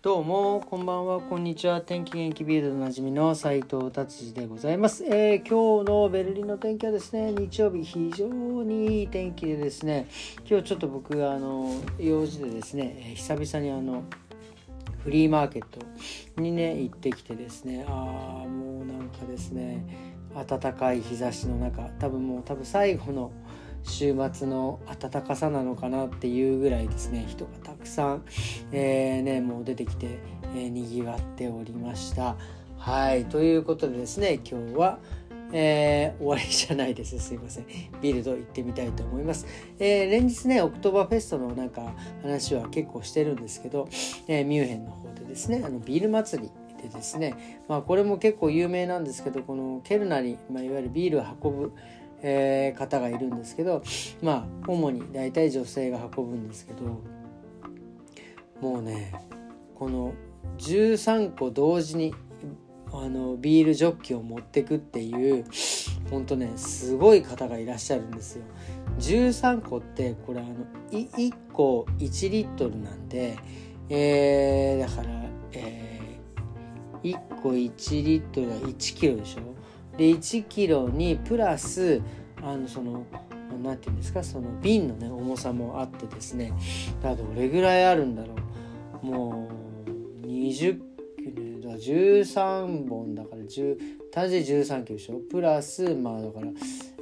どうもこんばんはこんにちは。天気元気ビールでおなじみの斉藤達治でございます、えー、今日のベルリンの天気はですね日曜日非常にいい天気でですね今日ちょっと僕があの用事でですね、え、久々にあのフリーマーケットにね行ってきてですねああもうなんかですね暖かい日差しの中多分もう多分最後の週末の暖かさなのかなっていうぐらいですね人がたくさん、えー、ね、もう出てきて、えー、にぎわっておりましたはいということでですね今日はえー、終わりじゃないです。すいません。 Bild 行ってみたいと思います。えー、連日ね、オクトーバーフェストのなんか話は結構してるんですけど、えー、ミュンヘンの方でですね、あのビール祭りでですね、まあこれも結構有名なんですけど、この Kellner に、まあ、いわゆるビールを運ぶ、えー、方がいるんですけど、まあ主に大体女性が運ぶんですけど、もうね、この13個同時にあのビールジョッキを持ってくっていうほんとねすごい方がいらっしゃるんですよ。13個ってこれあの1個1リットルなんで、えー、だから、えー、1個1リットルは1キロでしょ？で1キロにプラスあのその何て言うんですかその瓶のね重さもあってですねだどれぐらいあるんだろう。もう20だから13本だから10単純13キロでしょ？プラスまあだから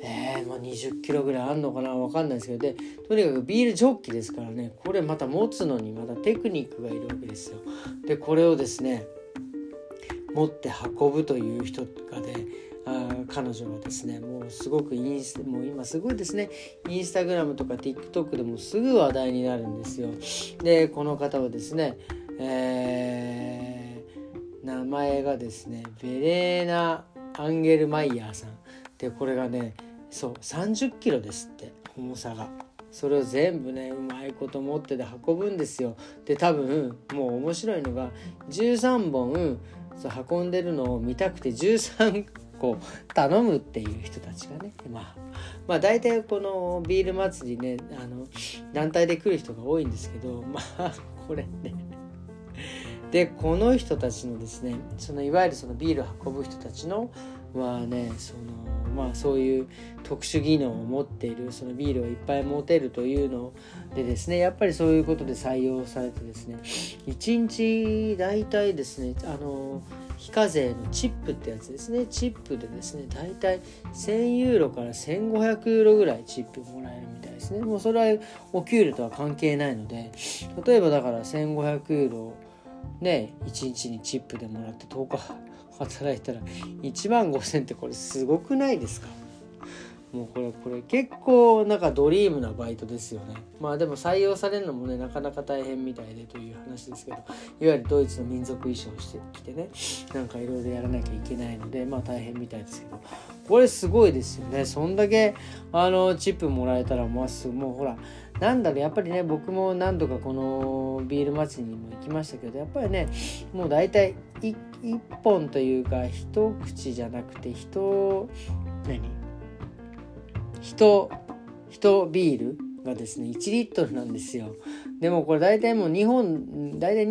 えー、まあ20キロぐらいあんのかな？わかんないですけど。でとにかくビールジョッキですからね。これまた持つのにまたテクニックがいるわけですよ。でこれをですね持って運ぶという人がね彼女はですねもうすごくインスもう今すごいですね。インスタグラムとか TikTok でもすぐ話題になるんですよ。でこの方はですね、えー名前がですねベレーナ・アンゲルマイヤーさん。でこれがねそう30キロですって重さが。それを全部ねうまいこと持ってで運ぶんですよ。で多分もう面白いのが13本そう運んでるのを見たくて13個頼むっていう人たちがねまあまあ大体このビール祭りねあの団体で来る人が多いんですけどまあこれね。でこの人たちのですねそのいわゆるそのビールを運ぶ人たちのはねそのまあそういう特殊技能を持っているそのビールをいっぱい持てるというのでですねやっぱりそういうことで採用されてですね1日大体ですねあの非課税のチップってやつですね。チップでですね大体1000ユーロから1500ユーロぐらいチップもらえるみたいですね。もうそれはお給料とは関係ないので例えばだから1500ユーロね1日にチップでもらって10日働いたら1万5,000ってこれすごくないですか？もうこれこれ結構なんかドリームなバイトですよね。まあでも採用されるのもねなかなか大変みたいでという話ですけどいわゆるドイツの民族衣装をしてきてねなんかいろいろやらなきゃいけないのでまあ大変みたいですけどこれすごいですよね。そんだけあのチップもらえたらもうもうほらなんだろうやっぱりね僕も何度かこのビール祭りにも行きましたけどやっぱりねもう大体1本というか一口じゃなくて人何？人人ビールがですね1リットルなんですよ。でもこれ大体もう2本大体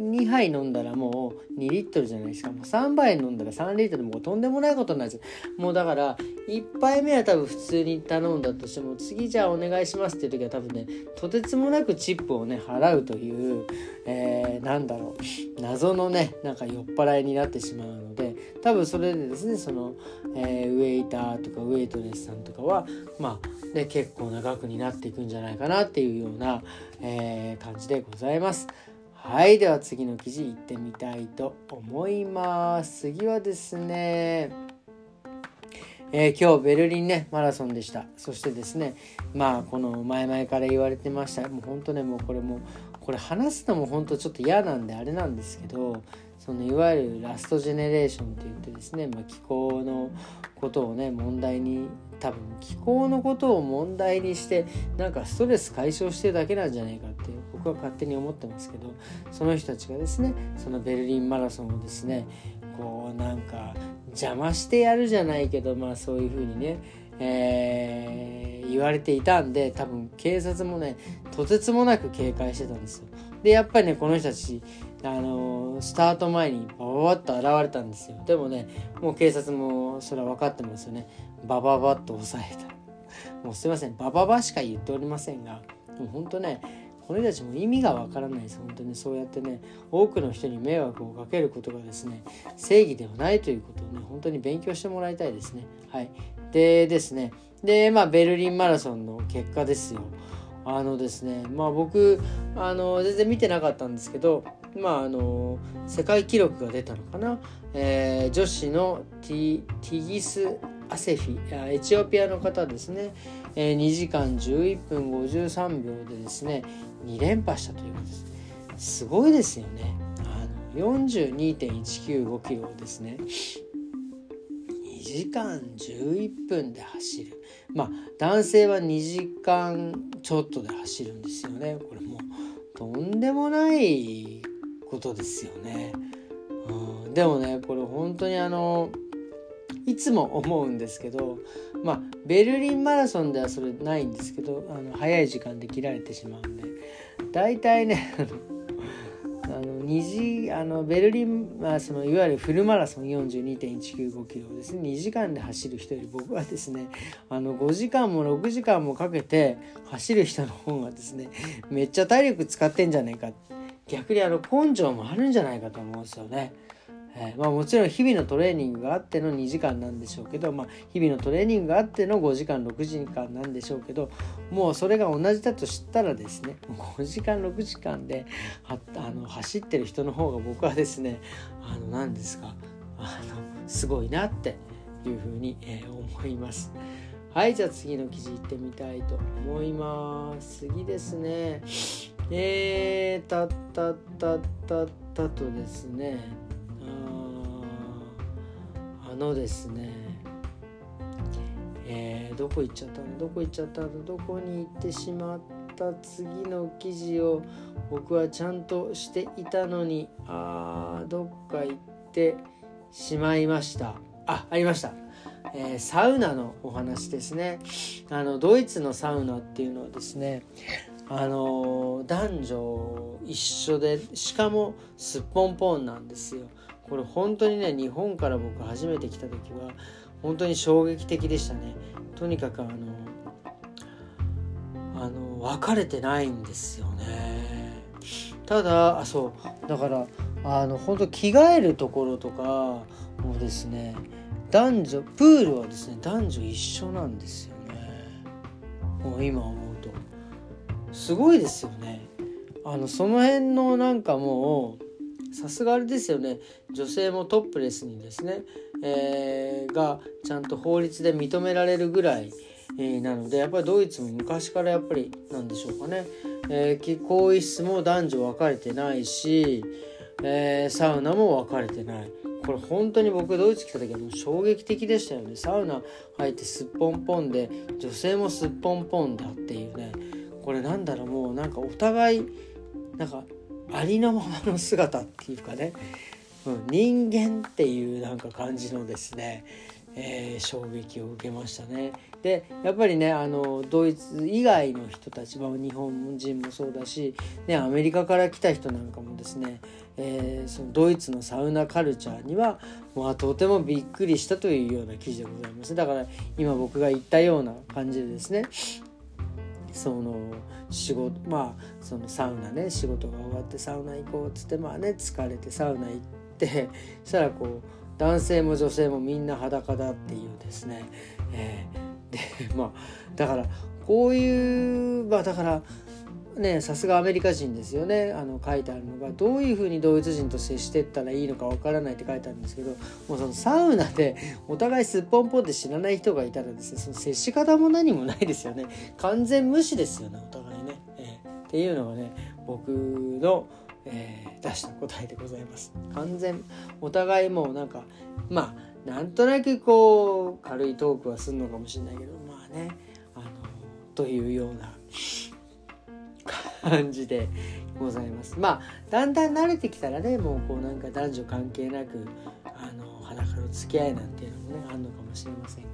2, 杯飲んだらもう2リットルじゃないですかもう3杯飲んだら3リットルもうとんでもないことになっちゃうもうだから1杯目は多分普通に頼んだとしても次じゃあお願いしますっていう時は多分ねとてつもなくチップをね払うという、えー、なんだろう謎のねなんか酔っ払いになってしまうので多分それでですねその、えー、ウェイターとかウェイトレスさんとかはまあね結構な額になっていくんじゃないかなっていうような、えー、感じでございます。はいでは次の記事いってみたいと思います。次はですねえー、今日ベルリンねマラソンでした。そしてですねまあこの前々から言われてました。もうほんとねもうこれもこれ話すのも本当ちょっと嫌なんであれなんですけどそのいわゆるラストジェネレーションって言ってですね、まあ、気候のことをね問題に多分気候のことを問題にしてなんかストレス解消してるだけなんじゃないかって僕は勝手に思ってますけどその人たちがですねそのベルリンマラソンをですねこうなんか邪魔してやるじゃないけどまあそういうふうにね、えー、言われていたんで多分警察もねとてつもなく警戒してたんですよ。でやっぱりねこの人たちあのスタート前にバババッと現れたんですよ。でもねもう警察もそれは分かってますよね。バババッと抑えた。もうすいません。バババしか言っておりませんがもうほんとねこの人たちも意味がわからないです。本当にそうやってね多くの人に迷惑をかけることがですね正義ではないということをね本当に勉強してもらいたいですね。はい。でですね。でまあベルリンマラソンの結果ですよ。あのですねまあ僕あの全然見てなかったんですけどまああの世界記録が出たのかな、えー、女子のティティギス・アセフィエチオピアの方ですね、えー、2時間11分53秒でですね2連覇したということです。すごいですよね。あの42.195キロをですね。時間11分で走る。まあ男性は2時間ちょっとで走るんですよね。これもうとんでもないことですよね、うん、でもねこれ本当にあのいつも思うんですけどまあベルリンマラソンではそれないんですけどあの早い時間で切られてしまうんで大体ね2時あのベルリン、まあ、そのいわゆるフルマラソン42.195キロをですね2時間で走る人より僕はですねあの5時間も6時間もかけて走る人の方がですねめっちゃ体力使ってんじゃねえか逆にあの根性もあるんじゃないかと思うんですよね。えー、まあ、もちろん日々のトレーニングがあっての2時間なんでしょうけど、まあ、日々のトレーニングがあっての5時間6時間なんでしょうけどもうそれが同じだと知ったらですね5時間6時間であの走ってる人の方が僕はですねあの何ですかあのすごいなっていうふうに、えー、思います。はいじゃあ次の記事いってみたいと思います。次ですね。えー、たったったったったとですねあのですねえー、どこ行っちゃったの？どこ行っちゃったの？どこに行ってしまった次の記事を僕はちゃんとしていたのにあーどっか行ってしまいました。あありました。えー、サウナのお話ですね。あのドイツのサウナっていうのはですねあの男女一緒でしかもすっぽんぽんなんですよ。これ本当にね日本から僕初めて来た時は本当に衝撃的でしたね。とにかくあのあの別れてないんですよね。ただあそう。だからあの本当着替えるところとかもですね男女プールはですね男女一緒なんですよね。もう今思うと。すごいですよね。あのその辺のなんかもうさすがあれですよね。女性もトップレスにですね、えー、がちゃんと法律で認められるぐらい、えー、なのでやっぱりドイツも昔からやっぱりなんでしょうかね、えー、更衣室も男女分かれてないし、えー、サウナも分かれてない。これ本当に僕ドイツ来た時はもう衝撃的でしたよね。サウナ入ってすっぽんぽんで女性もすっぽんぽんだっていうね。これなんだろうもうなんかお互いなんかありのままの姿っていうかね、うん、人間っていうなんか感じのですね、えー、衝撃を受けましたね。でやっぱりねあのドイツ以外の人たちは日本人もそうだし、ね、アメリカから来た人なんかもですね、えー、そのドイツのサウナカルチャーには、まあ、とてもびっくりしたというような記事でございますだから今僕が言ったような感じでですねその仕事まあそのサウナね仕事が終わってサウナ行こうっつってまあね疲れてサウナ行って そしたらこう男性も女性もみんな裸だっていうですね、えー、でまあだからこういうまあだからねさすがアメリカ人ですよね。あの書いてあるのがどういうふうにドイツ人と接してったらいいのかわからないって書いてあるんですけどもうそのサウナでお互いすっぽんぽんって知らない人がいたらですねその接し方も何もないですよね。完全無視ですよねお互いね、えー、っていうのがね僕の、えー、出した答えでございます。完全お互いもうなんかまあなんとなくこう軽いトークはするのかもしれないけどまあねあのというような 感じでございます。まあだんだん慣れてきたらねもうこうなんか男女関係なくあの裸の付き合いなんていうのもねあるのかもしれませんが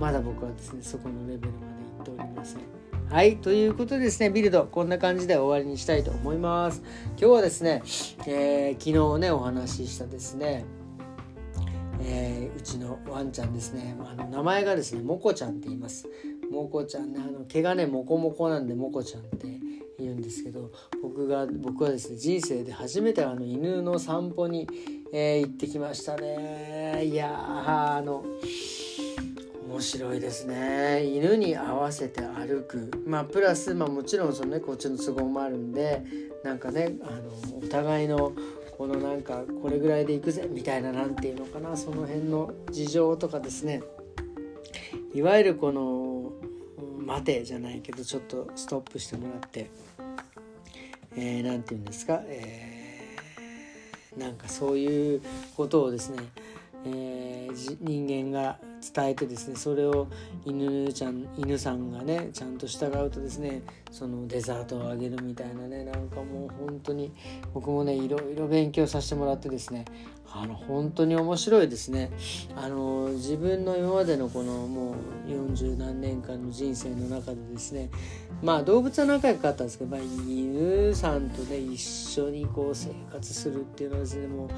まだ僕はですねそこのレベルまで行っておりません。はいということでですねビルドこんな感じで終わりにしたいと思います。今日はですね、えー、昨日ねお話ししたですねえー、うちのワンちゃんですねあの名前がですねモコちゃんって言います。モコちゃんねあの毛がねモコモコなんでモコちゃんって言うんですけど僕が僕はですね人生で初めてあの犬の散歩に、えー、行ってきましたね。いやあの面白いですね。犬に合わせて歩く。まあプラス、まあ、もちろんそのねこっちの都合もあるんでなんかねあのお互いのこのなんかこれぐらいで行くぜみたいな何て言うのかなその辺の事情とかですね。いわゆるこの待てじゃないけどちょっとストップしてもらって何、えー、て言うんですか、えー、なんかそういうことをですね、えー、人間が伝えてですねそれを犬ちゃん犬さんがねちゃんと従うとですねそのデザートをあげるみたいなねなんかもう本当に僕もねいろいろ勉強させてもらってですねあの本当に面白いですね。あの自分の今までのこのもう40何年間の人生の中でですねまあ動物は仲良かったんですけど、まあ、犬さんとね一緒にこう生活するっていうのはですねも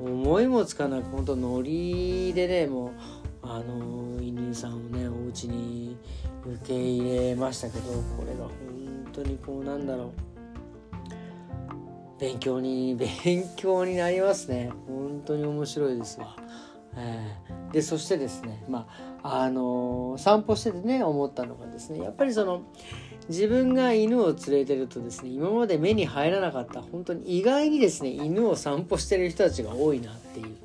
う思いもつかなく本当ノリでねもうあの犬さんをねお家に受け入れましたけどこれが本当にこうなんだろう。勉強に勉強になりますね。本当に面白いですわ。えー、でそしてですねまああのー、散歩しててね思ったのがですねやっぱりその自分が犬を連れてるとですね今まで目に入らなかった本当に意外にですね犬を散歩してる人たちが多いなっていう。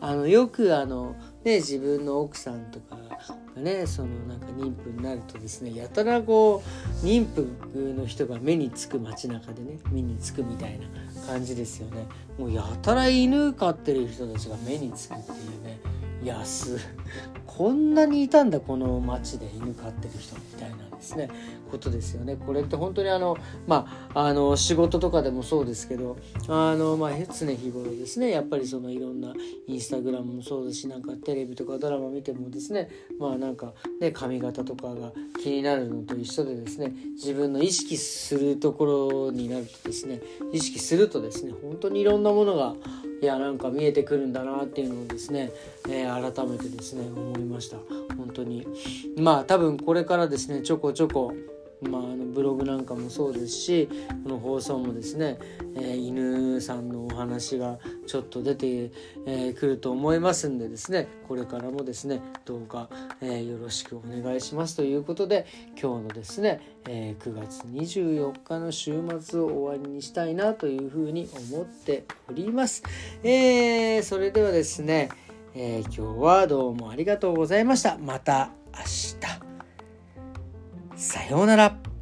あのよくあのね、自分の奥さんとかがねそのなんか妊婦になるとですねやたらこう妊婦の人が目につく街中でね目につくみたいな感じですよね。もうやたら犬飼ってる人たちが目につくっていうね。安こんなにいたんだこの町で犬飼ってる人みたいなですね。ことですよね。これって本当にあのまああの仕事とかでもそうですけどあのまあ常日頃ですね。やっぱりそのいろんなインスタグラムもそうだしなんかテレビとかドラマ見てもですね。まあなんかね髪型とかが気になるのと一緒でですね。自分の意識するところになるとですね。意識するとですね本当にいろんなものがいやなんか見えてくるんだなっていうのをですね、えー、改めてですね思いました。本当に。まあ多分これからですねちょこちょこまあ、あのブログなんかもそうですしこの放送もですね、えー、犬さんのお話がちょっと出てく、えー、ると思いますんでですねこれからもですねどうか、えー、よろしくお願いしますということで今日のですね、え9月24日の週末を終わりにしたいなというふうに思っております。えそれではですね、え今日はどうもありがとうございました。また明日。さようなら。